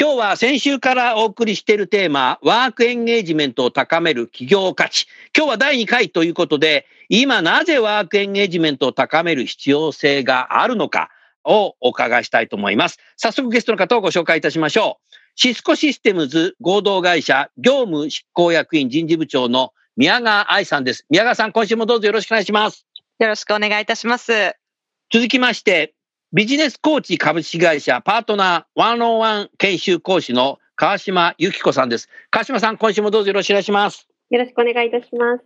今日は先週からお送りしているテーマ、ワークエンゲージメントを高める企業価値。今日は第2回ということで、今なぜワークエンゲージメントを高める必要性があるのかをお伺いしたいと思います。早速ゲストの方をご紹介いたしましょう。シスコシステムズ合同会社業務執行役員人事部長の宮川愛さんです。宮川さん、今週もどうぞよろしくお願いします。よろしくお願いいたします。続きまして、ビジネスコーチ株式会社パートナー101研修講師の川島由紀子さんです。川島さん、今週もどうぞよろしくお願いします。よろしくお願いいたします。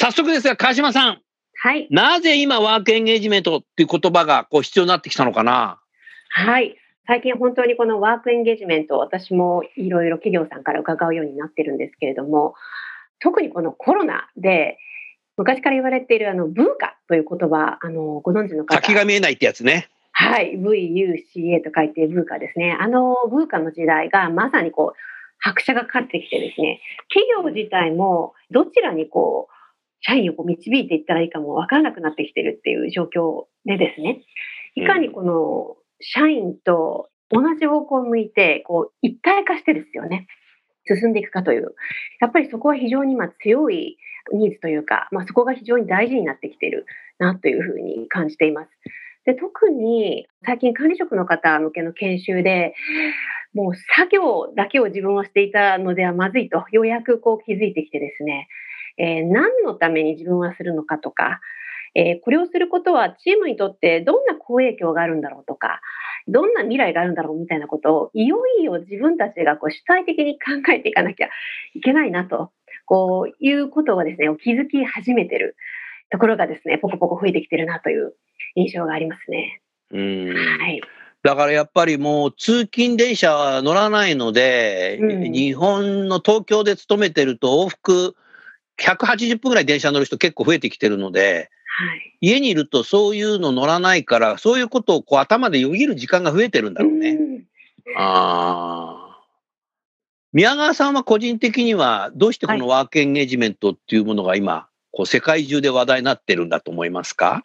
早速ですが、川島さん。はい。なぜ今ワークエンゲージメントっていう言葉がこう必要になってきたのかな？はい。最近本当にこのワークエンゲージメント、私もいろいろ企業さんから伺うようになってるんですけれども、特にこのコロナで、昔から言われているあの、文化という言葉、あの、ご存知の方？先が見えないってやつね。はい、VUCA と書いてブーカですね。あのブーカの時代がまさにこう、拍車がかかってきてですね、企業自体もどちらにこう、社員をこう導いていったらいいかもわからなくなってきてるっていう状況でですね、いかにこの社員と同じ方向を向いて、こう、一体化してですよね、進んでいくかという、やっぱりそこは非常にま強いニーズというか、まあ、そこが非常に大事になってきているなというふうに感じています。で特に最近管理職の方向けの研修で、もう作業だけを自分はしていたのではまずいと、ようやくこう気づいてきてですね、えー、何のために自分はするのかとか、えー、これをすることはチームにとってどんな好影響があるんだろうとか、どんな未来があるんだろうみたいなことを、いよいよ自分たちがこう主体的に考えていかなきゃいけないなと、こういうことをですね、気づき始めてるところがですね、ポコポコ増えてきてるなという印象がありますね。うん。はい、だからやっぱりもう通勤電車乗らないので、うん、日本の東京で勤めてると往復180分ぐらい電車乗る人結構増えてきてるので、はい、家にいるとそういうの乗らないから、そういうことをこう頭でよぎる時間が増えてるんだろうね。うん、あ宮川さんは個人的にはどうしてこのワークエンゲージメントっていうものが今、こう世界中で話題になってるんだと思いますか？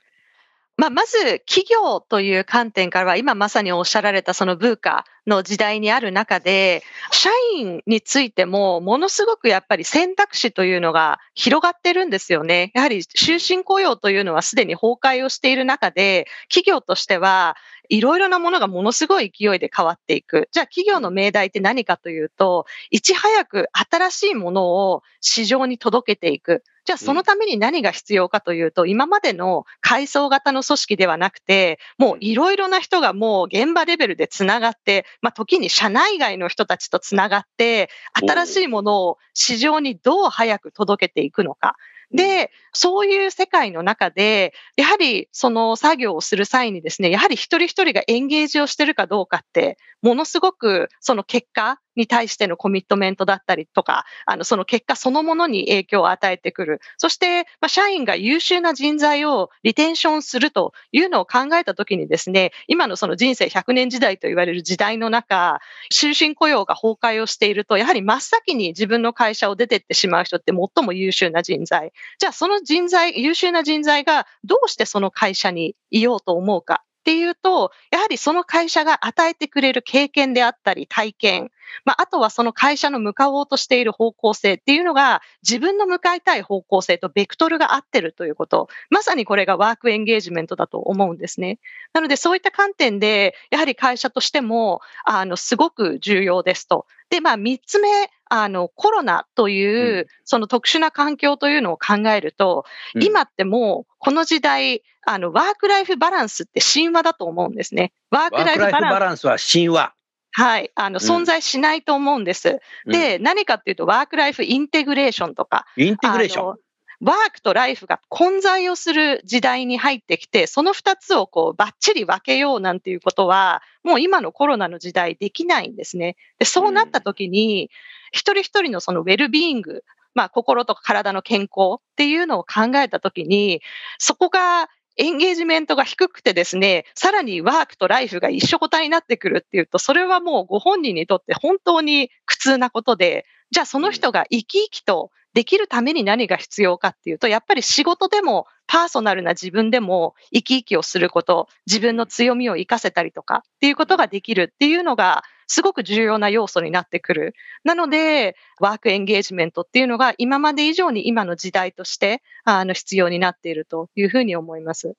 まあ、まず企業という観点からは、今まさにおっしゃられたそのブーカの時代にある中で、社員についてもものすごくやっぱり選択肢というのが広がってるんですよね。やはり終身雇用というのはすでに崩壊をしている中で、企業としてはいろいろなものがものすごい勢いで変わっていく。じゃあ企業の命題って何かというと、いち早く新しいものを市場に届けていく。じゃあそのために何が必要かというと、今までの階層型の組織ではなくて、もういろいろな人がもう現場レベルでつながって、まあ時に社内外の人たちとつながって、新しいものを市場にどう早く届けていくのか。で、そういう世界の中で、やはりその作業をする際にですね、やはり一人一人がエンゲージをしてるかどうかって、ものすごくその結果に対してのコミットメントだったりとか、あの、その結果そのものに影響を与えてくる。そして、まあ、社員が優秀な人材をリテンションするというのを考えたときにですね、今のその人生100年時代と言われる時代の中、終身雇用が崩壊をしていると、やはり真っ先に自分の会社を出てってしまう人って最も優秀な人材。じゃあその人材、優秀な人材がどうしてその会社にいようと思うか。っていうと、やはりその会社が与えてくれる経験であったり、体験、まあ、あとはその会社の向かおうとしている方向性っていうのが、自分の向かいたい方向性とベクトルが合ってるということ、まさにこれがワークエンゲージメントだと思うんですね。なので、そういった観点で、やはり会社としても、あの、すごく重要ですと。で、まあ、三つ目、あの、コロナという、うんその特殊な環境というのを考えると、うん今ってもう、この時代、あの、ワークライフバランスって神話だと思うんですね。ワークライフ。バランスは神話。はい。あの、うん存在しないと思うんです。うんで、何かっていうと、ワークライフインテグレーションとか、インテグレーション。ワークとライフが混在をする時代に入ってきて、その二つをこうバッチリ分けようなんていうことは、もう今のコロナの時代できないんですね。でそうなった時に、一人一人のそのウェルビーイング、まあ心とか体の健康っていうのを考えた時に、そこがエンゲージメントが低くてですね、さらにワークとライフが一緒答えになってくるっていうと、それはもうご本人にとって本当に苦痛なことで、じゃあその人が生き生きとできるために何が必要かっていうと、やっぱり仕事でもパーソナルな自分でも生き生きをすること、自分の強みを活かせたりとかっていうことができるっていうのがすごく重要な要素になってくる。なので、ワークエンゲージメントっていうのが今まで以上に今の時代としてあの必要になっているというふうに思います。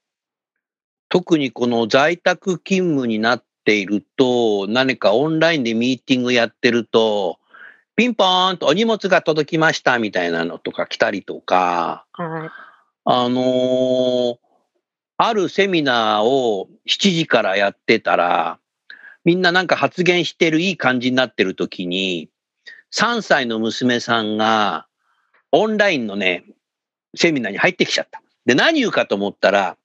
特にこの在宅勤務になっていると、何かオンラインでミーティングやってると、ピンポーンとお荷物が届きましたみたいなのとか来たりとか、はい。あのーあるセミナーを7時からやってたら、みんななんか発言してるいい感じになってる時に、3歳の娘さんがオンラインのね、セミナーに入ってきちゃった。で、何言うかと思ったら、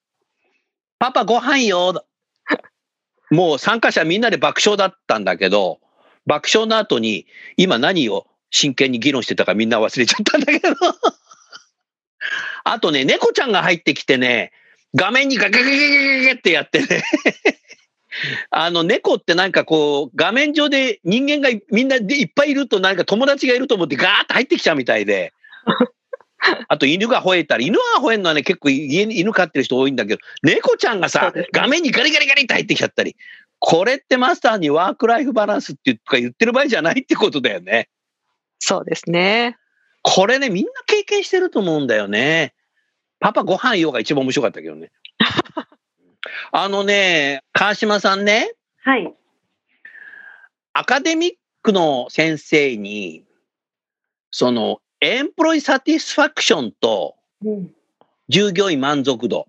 パパご飯よ。もう参加者みんなで爆笑だったんだけど、爆笑の後に今何を真剣に議論してたかみんな忘れちゃったんだけど。あとね、猫ちゃんが入ってきてね、画面にガガガガガガってやってね。あの、猫ってなんかこう、画面上で人間がみんなでいっぱいいるとなんか友達がいると思ってガーッと入ってきちゃうみたいで。あと犬が吠えたり、犬が吠えるのはね、結構家に犬飼ってる人多いんだけど、猫ちゃんがさ画面にガリガリガリって入ってきちゃったり。これってマスターにワークライフバランスって言うか言ってる場合じゃないってことだよね。そうですね。これね、みんな経験してると思うんだよね。パパご飯よが一番面白かったけどね。あのね、川島さんね、はい。アカデミックの先生に、その、 employee satisfaction とうん。従業員満足度、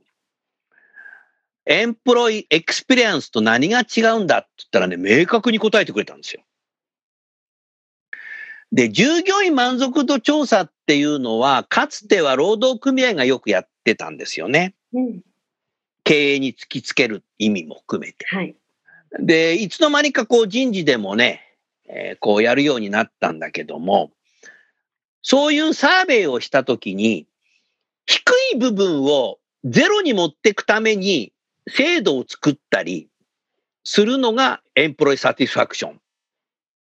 employee experience と何が違うんだって言ったらね、明確に答えてくれたんですよ。で、従業員満足度調査っていうのは、かつては労働組合がよくやってたんですよね。うん。経営に突きつける意味も含めて。はい。で、いつの間にかこう人事でもね、えーこうやるようになったんだけども、そういうサーベイをしたときに、低い部分をゼロに持っていくために制度を作ったりするのがエンプロイサティスファクション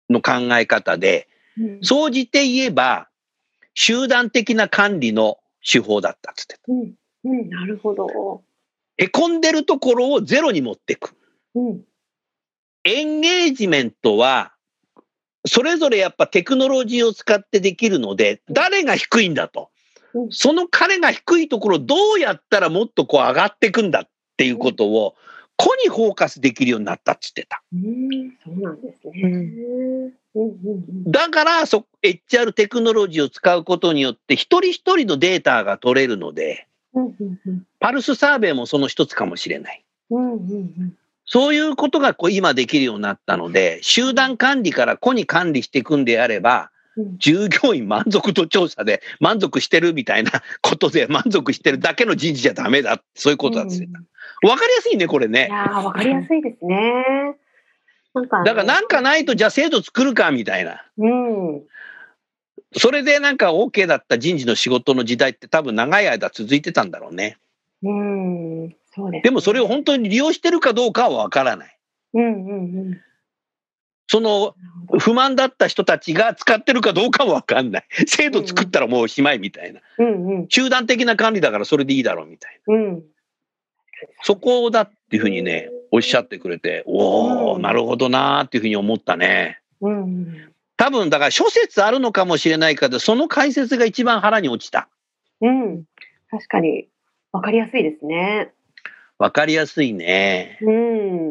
の考え方で、うん。総じて言えば集団的な管理の手法だったっつってた。うん。うん。なるほど。へこんでるところをゼロに持っていく。うん。エンゲージメントは、それぞれやっぱテクノロジーを使ってできるので、誰が低いんだとう。んその彼が低いところどうやったらもっとこう上がっていくんだっていうことを、個にフォーカスできるようになったっつってた。うん。そうなんですね。だからそ、HR テクノロジーを使うことによって、一人一人のデータが取れるので。パルスサーベイもその一つかもしれない。そういうことがこう今できるようになったので、集団管理から個に管理していくんであれば、うん。従業員満足度調査で満足してるみたいなことで満足してるだけの人事じゃダメだ。そういうことだっつってた。わかりやすいね、これいね。やー、わかりやすいですね。なんかあの。だからなんかないとじゃあ制度作るかみたいな。うん。それでなんか OK だった人事の仕事の時代って多分長い間続いてたんだろうね。うん。そうです、でもそれを。本当に利用してるかどうかはわからない。うん。うん。うん。その不満だった人たちが使ってるかどうかもわかんない。制度作ったらもうおしまいみたいな。うん。うん。集団的な管理だからそれでいいだろうみたいな。うん。そこだっていうふうにね、おっしゃってくれて、おお、うんなるほどなーっていうふうに思ったね。うん。多分、だから諸説あるのかもしれないけど、その解説が一番腹に落ちた。うん。確かに。わかりやすいですね。わかりやすいね。うん。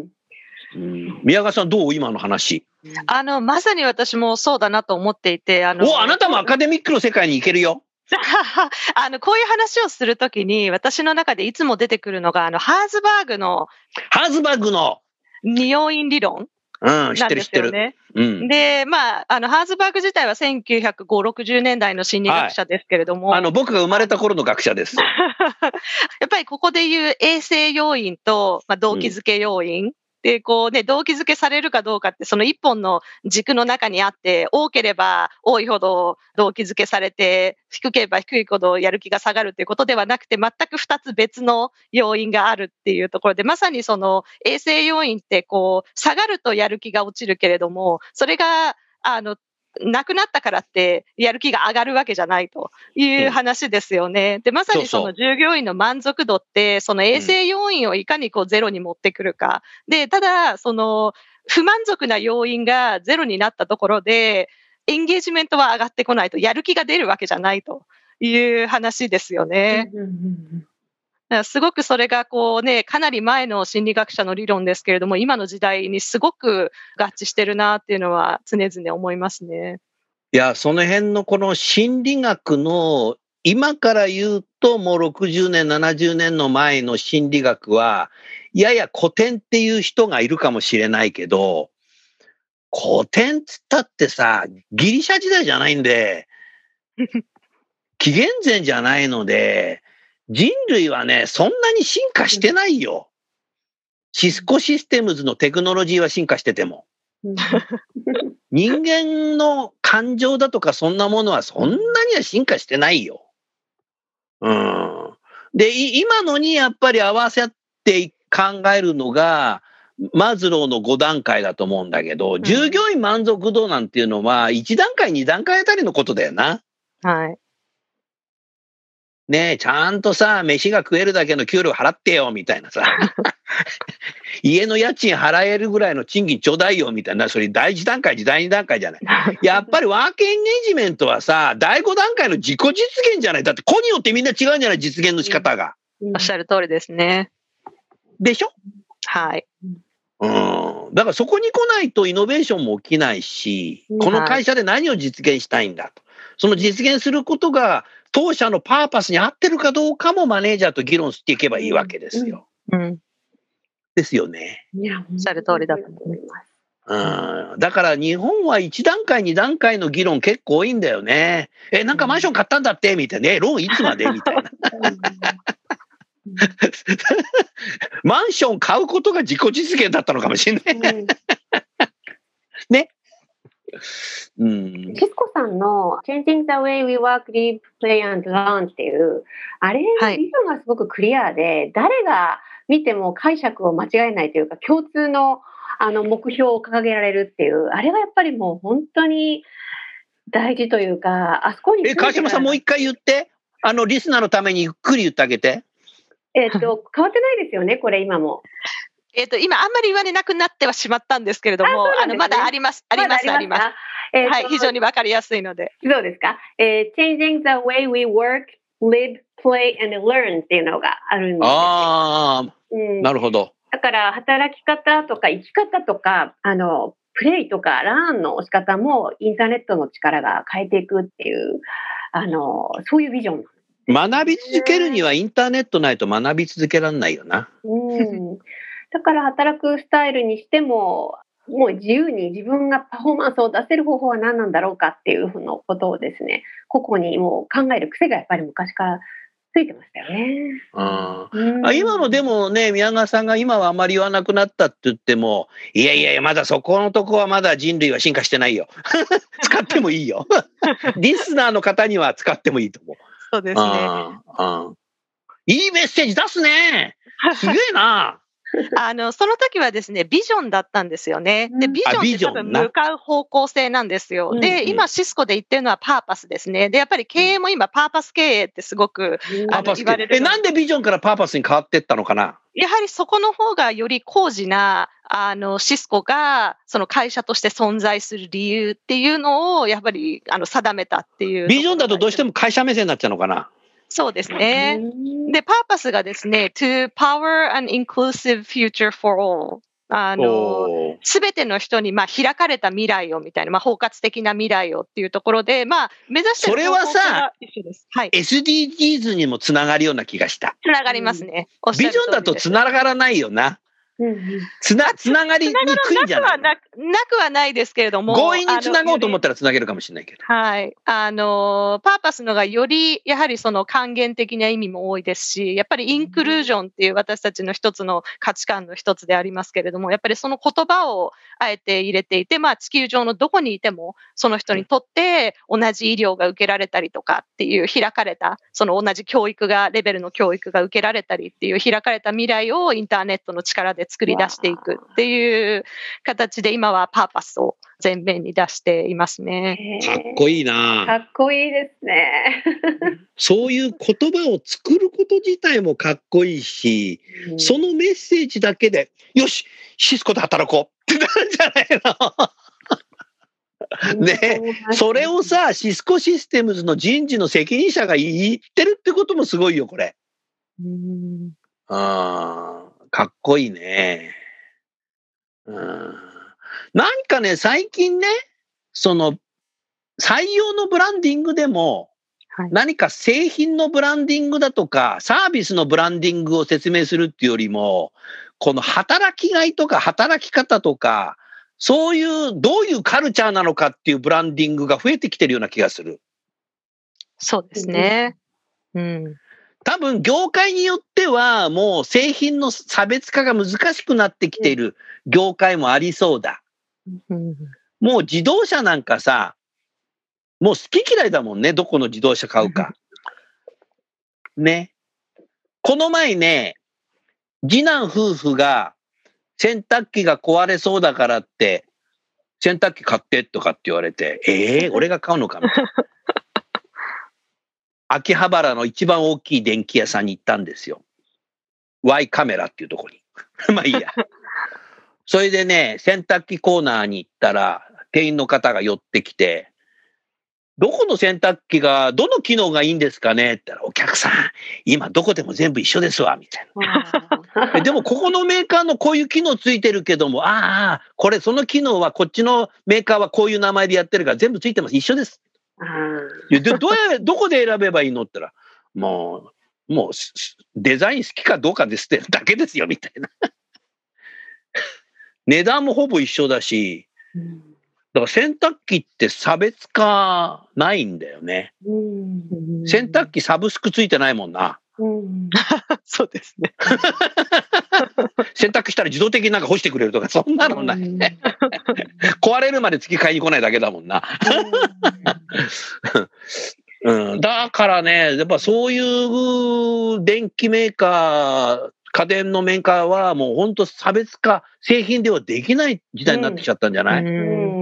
うん、宮川さんどう？今の話。あの、まさに私もそうだなと思っていて、あの、お、あなたもアカデミックの世界に行けるよ。あの、こういう話をするときに、私の中でいつも出てくるのが、あの、ハーズバーグのハーズバッグの。二要因理論うん、知ってる知ってる。うん。で、まあ、あの、ハーズバーグ自体は1950、60年代の心理学者ですけれども、あの、僕が生まれた頃の学者です。やっぱりここで言う衛生要因と、まあ、動機づけ要因。で、こうね、動機づけされるかどうかって、その一本の軸の中にあって、多ければ多いほど動機づけされて、低ければ低いほどやる気が下がるっていうことではなくて、全く二つ別の要因があるっていうところで、まさにその衛生要因って、こう、下がるとやる気が落ちるけれども、それが、あの、なくなったからってやる気が上がるわけじゃないという話ですよね。で、まさにその従業員の満足度って、その衛生要因をいかにこうゼロに持ってくるか。で、ただ、その不満足な要因がゼロになったところで、エンゲージメントは上がってこないと、やる気が出るわけじゃないという話ですよね。うんうんうんだからすごくそれがこうね、かなり前の心理学者の理論ですけれども、今の時代にすごく合致してるなっていうのは常々思いますね。いや、その辺のこの心理学の、今から言うともう60年、70年の前の心理学は、やや古典っていう人がいるかもしれないけど、古典っつったってさ、ギリシャ時代じゃないんで、紀元前じゃないので、人類はね、そんなに進化してないよ。シスコシステムズのテクノロジーは進化してても。うん人間の感情だとかそんなものはそんなには進化してないよ。うん。で、い今のにやっぱり合わせて考えるのが、マズローの5段階だと思うんだけど、ん従業員満足度なんていうのは1段階、2段階あたりのことだよな。はい。ねえ、ちゃんとさ、飯が食えるだけの給料払ってよ、みたいなさ。家の家賃払えるぐらいの賃金ちょうだいよ、みたいな。それ第1段階、第2段階じゃない。やっぱりワークエンゲージメントはさ、第5段階の自己実現じゃない。だって子によってみんな違うんじゃない実現の仕方が。おっしゃる通りですね。でしょ？はい。うん。だからそこに来ないとイノベーションも起きないし、この会社で何を実現したいんだと。その実現することが当社のパーパスに合ってるかどうかもマネージャーと議論していけばいいわけですよ。うん。ですよね。いや、おっしゃる通りだと思います。うん。だから日本は1段階、2段階の議論結構多いんだよね。え、なんかマンション買ったんだって？みたいな。え、ローンいつまで？みたいな。マンション買うことが自己実現だったのかもしれない。うん うん。シスコさんの Changing the way we work, live, play and learn っていう、あれはいのビジョンがすごくクリアで、誰が見ても解釈を間違えないというか、共通のあの目標を掲げられるっていう、あれがやっぱりもう本当に大事というか、あそこにえ、川島さんもう一回言って。あの、リスナーのためにゆっくり言ってあげて。えっと、変わってないですよね、これ今も。えっ、と、今あんまり言われなくなってはしまったんですけれども、あねあの、まだあります。あります、あります。か？えっとはい、非常にわかりやすいので。どうですか、えー ?Changing the way we work, live, play and learn っていうのがあるんですよ。ああ、うんなるほど。だから働き方とか生き方とか、あの、プレイとかラーンの仕方もインターネットの力が変えていくっていう、あの、そういうビジョン。学び続けるにはインターネットないと学び続けられないよな。うん。だから働くスタイルにしても、もう自由に自分がパフォーマンスを出せる方法は何なんだろうかっていうふうなことをですね、個々にもう考える癖がやっぱり昔からついてましたよね。うんうんあ今のでもね、宮川さんが今はあまり言わなくなったって言っても、いやいやいや、まだそこのとこはまだ人類は進化してないよ。使ってもいいよ。リスナーの方には使ってもいいと思う。そうですね。いいメッセージ出すね。すげえな。あの、その時はですね、ビジョンだったんですよね。で、うんビジョンって多分向かう方向性なんですよ。うんで、うん今シスコで言ってるのはパーパスですね。で、やっぱり経営も今パーパス経営ってすごく、パーパス言われるえ、なんでビジョンからパーパスに変わってったのかな？やはりそこの方がより高次な、あの、シスコが、その会社として存在する理由っていうのを、やっぱり、あの、定めたっていう。ビジョンだとどうしても。も会社目線になっちゃうのかな？そうですね。うんで、パーパスがですね、to power an inclusive future for all。あの、すべての人に、まあ、開かれた未来をみたいな、まあ、包括的な未来をっていうところで、まあ、目指してるそれはさ。はい。SDGs にもつながるような気がした。つながりますね。ビジョンだとつながらないよな。つな、つながりにくいんじゃないなくはなくなくはないですけれども。強引につなごうと思っったらつなげるかもしれないけど。はい。あの、パーパスのがより、やはりその還元的な意味も多いですし、やっぱりインクルージョンっていう私たちの一つの価値観の一つでありますけれども、やっぱりその言葉をあえて入れていて、まあ地球上のどこにいても、その人にとって同じ医療が受けられたりとかっていう開かれた、その同じ教育が、レベルの教育が受けられたりっていう開かれた未来をインターネットの力で作り出していくっていう形で今はパーパスを前面に出していますね。かっこいいかな。っこいいですね。そういう言葉を作ること自体もかっこいいし、そのメッセージだけで、よし、シスコで働こうってなるんじゃないのねそれをさ、シスコシステムズの人事の責任者が言ってるってこともすごいよ、これ。うんあーかっこいいね。うんなんかね、最近ね、その、採用のブランディングでも、はい何か製品のブランディングだとか、サービスのブランディングを説明するっていうよりも、この働きがいとか働き方とか、そういう、どういうカルチャーなのかっていうブランディングが増えてきてるような気がする。そうですね。うん。多分業界によってはもう製品の差別化が難しくなってきている業界もありそうだ。うんもう自動車なんかさ、もう好き嫌いだもんね、どこの自動車買うか。ね。この前ね、次男夫婦が洗濯機が壊れそうだからって、洗濯機買ってとかって言われて、ええ俺が買うのかみたいな。秋葉原の一番大きい電気屋さんに行ったんですよ。Y カメラっていうとこに。まあいいや。それでね、洗濯機コーナーに行ったら、店員の方が寄ってきて、どこの洗濯機が、どの機能がいいんですかね？って言ったら、お客さん、今どこでも全部一緒ですわ、みたいな。えでも、ここのメーカーのこういう機能ついてるけども、ああ、これ、その機能はこっちのメーカーはこういう名前でやってるから全部ついてます。一緒です。でどうやどこで選べばいいのって言ったら、もう、もうデザイン好きかどうかですってだけですよ、みたいな。値段もほぼ一緒だし、うんだから洗濯機って差別化ないんだよね。うん洗濯機サブスクついてないもんな。うん そうですね。洗濯したら自動的になんか干してくれるとか、そんなのない。壊れるまで月買いに来ないだけだもんな。うん、だからね、やっぱそういう電機メーカー、家電のメーカーはもう本当差別化、製品ではできない時代になってきちゃったんじゃない、うん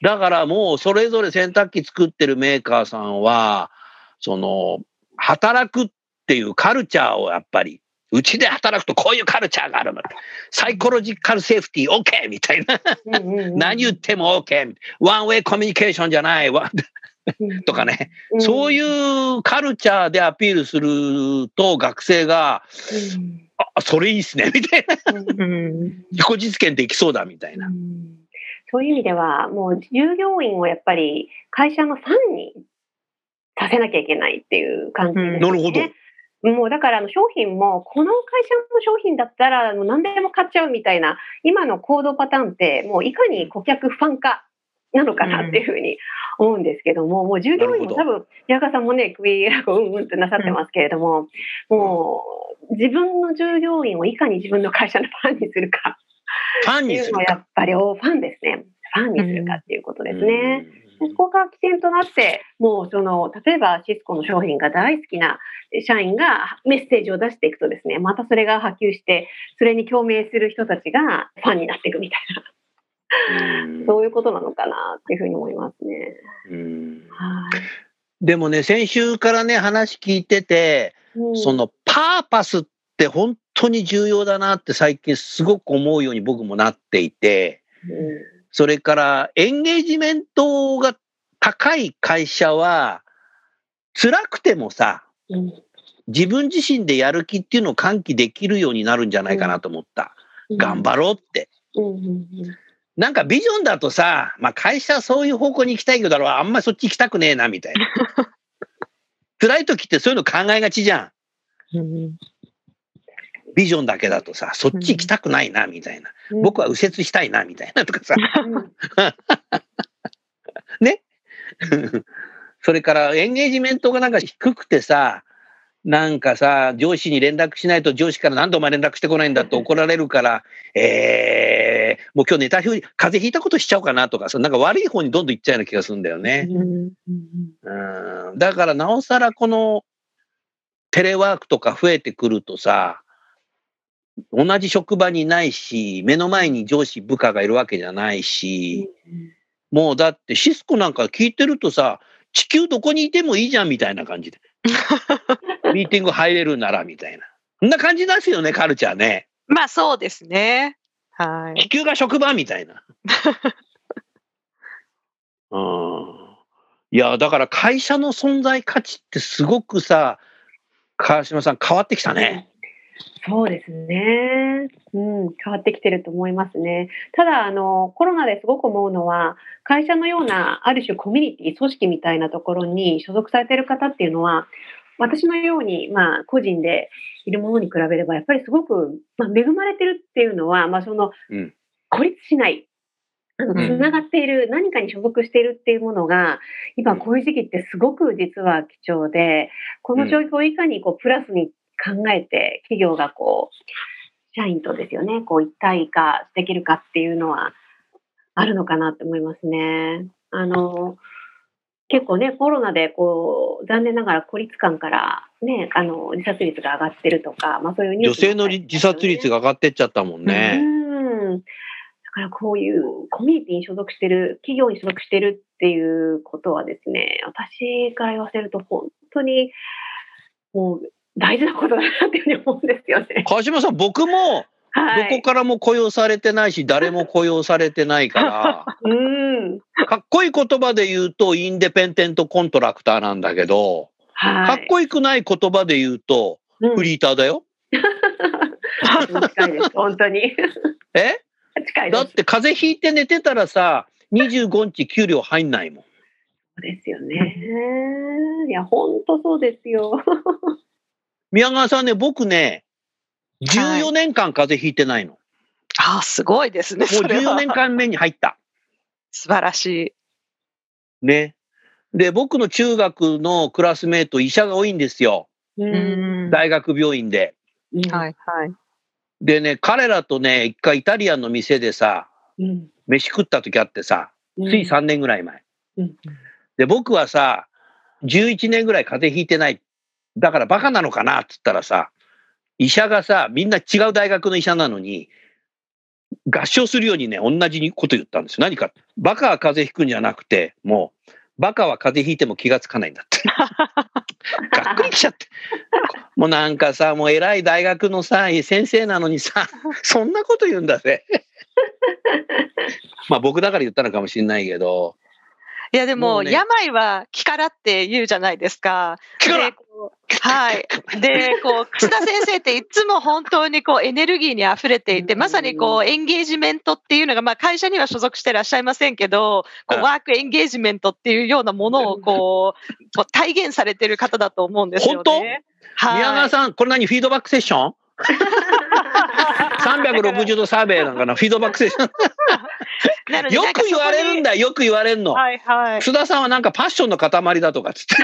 だからもうそれぞれ洗濯機作ってるメーカーさんは、その、働くっていうカルチャーをやっぱり、うちで働くとこういうカルチャーがあるの。サイコロジカルセーフティー OK! みたいな。何言っても OK! ワンウェイコミュニケーションじゃないわとかね。そういうカルチャーでアピールすると学生が、あ、それいいっすね、みたいな。うん。自己実現できそうだ、みたいな。うんそういう意味では、もう従業員をやっぱり会社のファンにさせなきゃいけないっていう感じですね。なるほど。もうだからあの商品も、この会社の商品だったらもう何でも買っちゃうみたいな、今の行動パターンって、もういかに顧客ファン化なのかなっていうふうに思うんですけども、もう従業員も多分、矢川さんもね、首、うんうんってなさってますけれども、もう自分の従業員をいかに自分の会社のファンにするかファンにするかや。っぱりおファンですね。ファンにするかっていうことですね。そこが起点となって、もうその、例えばシスコの商品が大好きな社員がメッセージを出していくとですね、またそれが波及して、それに共鳴する人たちがファンになっていくみたいな、うん。そういうことなのかなっていうふうに思いますね。でもね、先週からね、話聞いてて、うん。そのパーパスって本当に重要だなって最近すごく思うように僕もなっていて、それからエンゲージメントが高い会社は、辛くてもさ、うん自分自身でやる気っていうのを喚起できるようになるんじゃないかなと思った。頑張ろうって。なんかビジョンだとさ、まあ会社はそういう方向に行きたいけど、あんまりそっち行きたくねえな、みたいな。辛い時ってそういうの考えがちじゃんビジョンだけだとさ、そっち行きたくないな、みたいな。僕は右折したいな、みたいなとかさ。うんね。それからエンゲージメントがなんか低くてさ、なんかさ、上司に連絡しないと上司から何度も連絡してこないんだって怒られるから、えー、もう今日ネタ表に風邪ひいたことしちゃおうかなとかさ、なんか悪い方にどんどん行っちゃうような気がするんだよね。うんうん。だからなおさらこのテレワークとか増えてくるとさ、同じ職場にないし、目の前に上司部下がいるわけじゃないし、もうだってシスコなんか聞いてるとさ、地球どこにいてもいいじゃんみたいな感じで。ミーティング入れるならみたいな。そんな感じですよね、カルチャーね。まあそうですね。はい。地球が職場みたいな。うん。いや、だから会社の存在価値ってすごくさ、川島さん変わってきたね。そうですね。うん、変わってきてると思いますね。ただ、あの、コロナですごく思うのは、会社のような、ある種コミュニティ、組織みたいなところに所属されている方っていうのは、私のように、まあ、個人でいるものに比べれば、やっぱりすごく、まあ、恵まれてるっていうのは、まあ、そのうん、孤立しない、あの、うんつながっている、何かに所属しているっていうものが、今こういう時期ってすごく実は貴重で、この状況をいかにこうプラスに考えて、企業がこう、社員とですよね、こう一体化できるかっていうのはあるのかなと思いますね。あの、結構ね、コロナでこう、残念ながら孤立感からね、あの、自殺率が上がってるとか、まあそういうニュース女性の自殺率がが上がってっちゃったもんね。うん。だからこういうコミュニティに所属してる、企業に所属してるっていうことはですね、私から言わせると本当にもう大事なことだなっていうふうに思うんですよね。川島さん、僕もはい。どこからも雇用されてないし、誰も雇用されてないか うん。ら、かっこいい言葉で言うと、インデペンデントコントラクターなんだけど、はい。かっこよくない言葉で言うと、うんフリーターだよ。近いです、本当に。え？近い。だって風邪ひいて寝てたらさ、25日給料入んないもん。そうですよね。いや、本当そうですよ。宮川さんね、僕ね、はい14年間風邪ひいてないの。もああ、すごいですね。うそれは14年間目に入った。素晴らしい。ね。で、僕の中学のクラスメート、医者が多いんですよ。ううん大学病院で。うんはいはい。でね、彼らとね、一回イタリアンの店でさ、うん飯食った時あってさ、つい3年ぐらい前。うんで、僕はさ、11年ぐらい風邪ひいてない。だからバカなのかなって言ったらさ、医者がさ、みんな違う大学の医者なのに、合唱するようにね、同じこと言ったんですよ。何か、バカは風邪ひくんじゃなくて、もう、バカは風邪ひいても気がつかないんだって。がっくりきちゃって。もうなんかさ、もう偉い大学のさ、先生なのにさ、そんなこと言うんだぜ。まあ僕だから言ったのかもしれないけど、いやでも、もうね病は気からって言うじゃないですか。気からはい。で、こう、楠田先生っていつも本当にこうエネルギーに溢れていて、うんまさにこうエンゲージメントっていうのが、まあ会社には所属してらっしゃいませんけど、こううんワークエンゲージメントっていうようなものをこう、こう体現されてる方だと思うんですよね。本はい。宮川さん、これ何フィードバックセッション ?360 度サーベイなんかなフィードバックセッション。なのでよく言われるんだ。だよ、よく言われるの。はいはい。須田さんはなんかパッションの塊だとかっつって。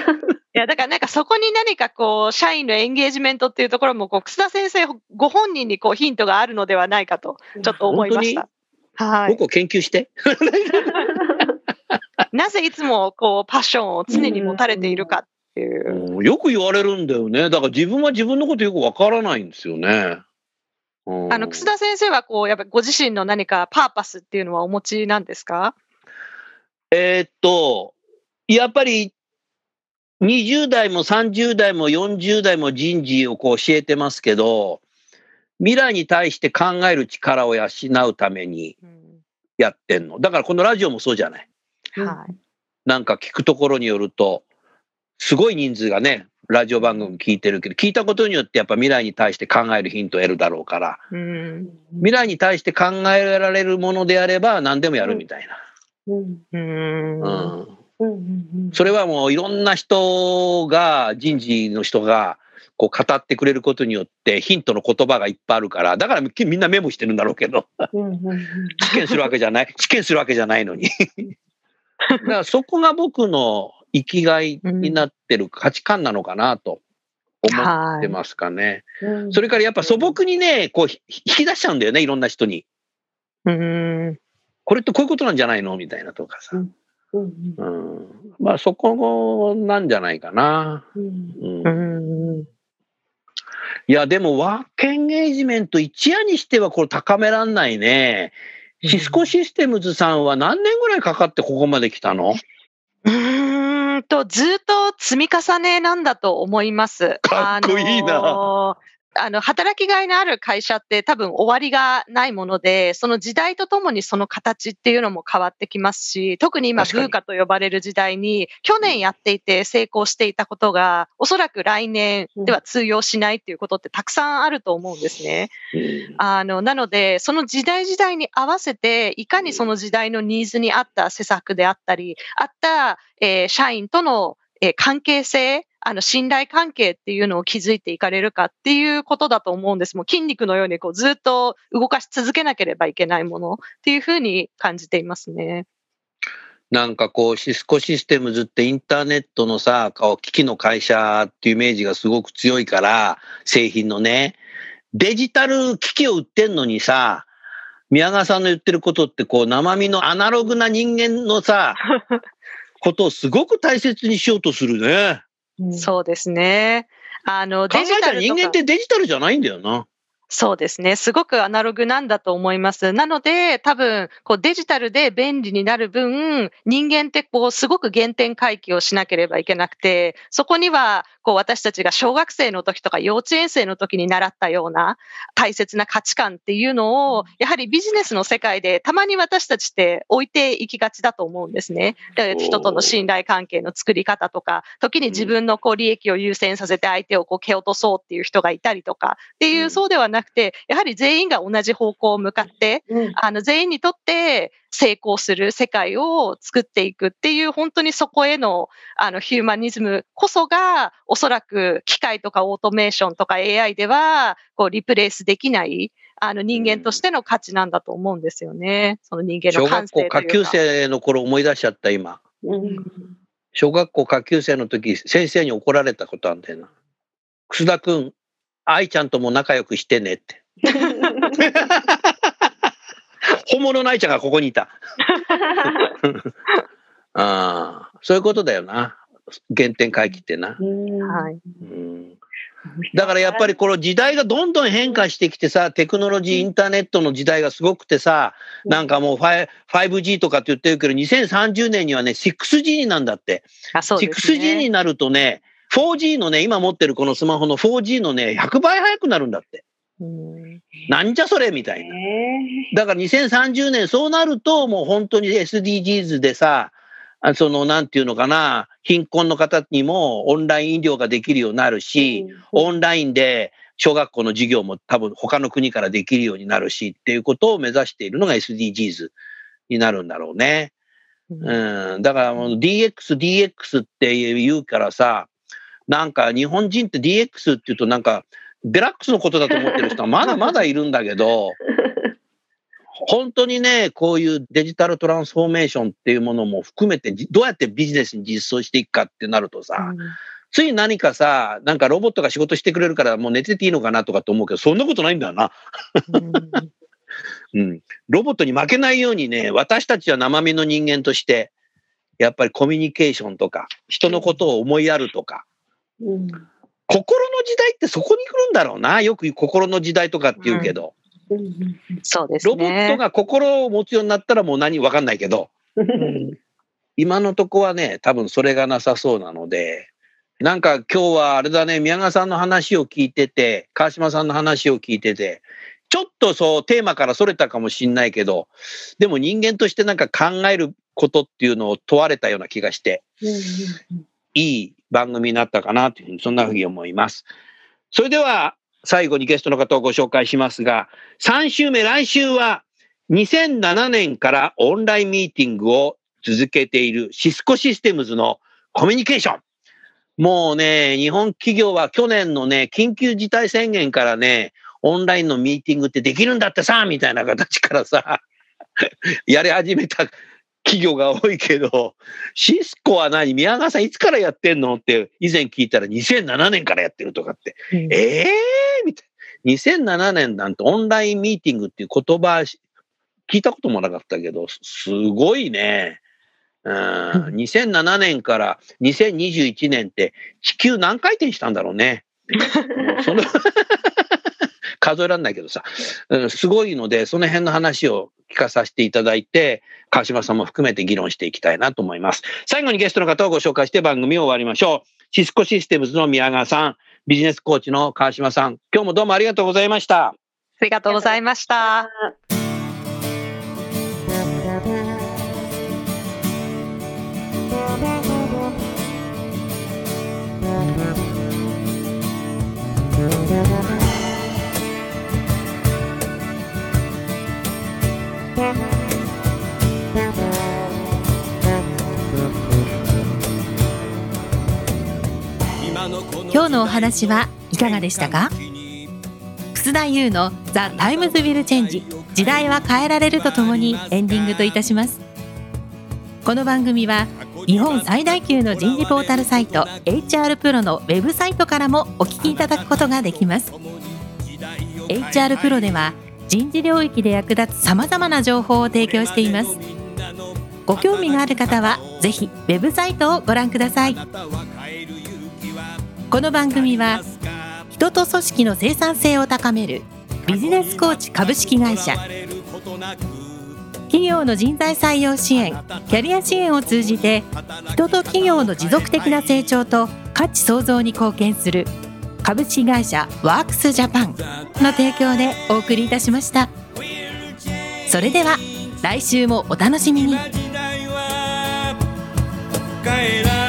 いや、だからなんかそこに何かこう、社員のエンゲージメントっていうところも、こう、楠田先生ご本人にこう、ヒントがあるのではないかと、ちょっと思いました。はい。僕を研究して。なぜいつもこう、パッションを常に持たれているかっていう。うんよく言われるんだよね。だから自分は自分のことよくわからないんですよね。うんあの、楠田先生はこう、やっぱりご自身の何かパーパスっていうのはお持ちなんですか？えーっと、やっぱり20代も30代も40代も人事をこう教えてますけど、未来に対して考える力を養うためにやってんの。だからこのラジオもそうじゃない。はい。なんか聞くところによると、すごい人数がね、ラジオ番組聞いてるけど、聞いたことによってやっぱ未来に対して考えるヒントを得るだろうから、うん。未来に対して考えられるものであれば何でもやるみたい。な。うん。うんうんそれはもういろんな人が、人事の人が、こう語ってくれることによってヒントの言葉がいっぱいあるから、だからみみんなメモしてるんだろうけど、試験するわけじゃない、試験するわけじゃないのに。だからそこが僕の生きがいになってる価値観なのかなと思ってますかね。うんそれからやっぱ素朴にね、こうひ引き出しちゃうんだよね、いろんな人に。うん。これってこういうことなんじゃないのみたいなとかさ。うんうんうん、まあそこなんじゃないかな。うん。いや、でもワークエンゲージメント一夜にしてはこれ高めらんないね。シスコシステムズさんは何年ぐらいかかってここまで来たの？と、ずっと積み重ねなんだと思います。かっこいいなあのーあの、働きがいのある会社って多分終わりがないもので、その時代とともにその形っていうのも変わってきますし、特に今、ブーカと呼ばれる時代に、去年やっていて成功していたことが、おそらく来年では通用しないっていうことってたくさんあると思うんですね。あの、なので、その時代時代に合わせて、いかにその時代のニーズに合った施策であったり、あった、えー社員との、えー関係性、あの、信頼関係っていうのを築いていかれるかっていうことだと思うんです。もう筋肉のようにこうずっと動かし続けなければいけないものっていうふうに感じていますね。なんかこうシスコシステムズってインターネットのさ、機器の会社っていうイメージがすごく強いから、製品のね。デジタル機器を売ってんのにさ、宮川さんの言ってることってこう生身のアナログな人間のさ、ことをすごく大切にしようとするね。うんそうですね。あの、考デジタルとか間ってデジタルじゃないんだよな。そうですね。すごくアナログなんだと思います。なので、多分、こうデジタルで便利になる分、人間ってこう、すごく原点回帰をしなければいけなくて、そこには、こう、私たちが小学生の時とか幼稚園生の時に習ったような大切な価値観っていうのを、やはりビジネスの世界でたまに私たちって置いていきがちだと思うんですね。で人との信頼関係の作り方とか、時に自分のこう利益を優先させて相手をこう蹴落とそうっていう人がいたりとかっていうう、んそうではなくて、やはり全員が同じ方向を向かって、うんあの全員にとって成功する世界を作っていくっていう、本当にそこへのあのヒューマニズムこそが、おそらく機械とかオートメーションとか AI ではこうリプレイスできない。あの人間としての価値なんだと思うんですよね。その人間の小学校感性というか。下級生の頃思い出しちゃった今。うん小学校下級生の時先生に怒られたことあんだよな。楠田くん、愛ちゃんとも仲良くしてねって。本物の愛ちゃんがここにいた。ああ、そういうことだよな。原点回帰ってな。うんはい。うんだからやっぱりこの時代がどんどん変化してきてさ、テクノロジー、インターネットの時代がすごくてさ、なんかもう 5- 5G とかって言ってるけど、2030年にはね、6G になんだって。あそうですね。6G になるとね、4G のね、今持ってるこのスマホの 4G のね、100倍速くなるんだって。うんなんじゃそれみたいな。だから2030年そうなると、もう本当に SDGs でさ、あその、なんていうのかな、貧困の方にもオンライン医療ができるようになるし、オンラインで小学校の授業も多分他の国からできるようになるしっていうことを目指しているのが SDGs になるんだろうね。うん、だからもう DX、DX って言うからさ、なんか日本人って DX って言うとなんかデラックスのことだと思ってる人はまだ まだいるんだけど、本当にね、こういうデジタルトランスフォーメーションっていうものも含めてじどうやってビジネスに実装していくかってなるとさ、つい何かさ、なんかロボットが仕事してくれるからもう寝てていいのかなとかと思うけど、そんなことないんだよな。うん。ロボットに負けないようにね、私たちは生身の人間として、やっぱりコミュニケーションとか、人のことを思いやるとか、うん。心の時代ってそこに来るんだろうな。よく心の時代とかって言うけど、うん。そうですロボットね。が心を持つようになったらもう何わかんないけど、うん。今のとこはね、多分それがなさそうなので、なんか今日はあれだね、宮川さんの話を聞いてて、川島さんの話を聞いてて、ちょっとそうテーマからそれたかもしんないけど、でも人間としてなんか考えることっていうのを問われたような気がして、いい番組になったかなというふうに、そんなふうに思います。それでは、最後にゲストの方をご紹介しますが、3週目、来週は、2007年からオンラインミーティングを続けているシスコシステムズのコミュニケーション。もうね、日本企業は去年のね、緊急事態宣言からね、オンラインのミーティングってできるんだってさ、みたいな形からさ、やり始めた企業が多いけど、シスコは何？宮川さんいつからやってんの？って以前聞いたら2007年からやってるとかって、うん。ええー、みたいな。2007年なんてオンラインミーティングっていう言葉聞いたこともなかったけど、すごいね。うん、2007年から2021年って地球何回転したんだろうね。その数えられないけどさ、うんすごいので、その辺の話を聞かさせていただいて、川島さんも含めて議論していきたいなと思います。最後にゲストの方をご紹介して番組を終わりましょう。シスコシステムズの宮川さん、ビジネスコーチの川島さん、今日もどうもありがとうございました。ありがとうございました。今日のお話はいかがでしたか？楠田優の「 The Times Will Change。時代は変えられる」とともにエンディングといたします。この番組は日本最大級の人事ポータルサイト HR プロのウェブサイトからもお聞きいただくことができます。HR プロでは人事領域で役立つさまざまな情報を提供しています。ご興味がある方はぜひウェブサイトをご覧ください。この番組は人と組織の生産性を高めるビジネスコーチ株式会社。企業の人材採用支援キャリア支援を通じて人と企業の持続的な成長と価値創造に貢献する株式会社ワークスジャパンの提供でお送りいたしました。それでは来週もお楽しみに。時代は変えら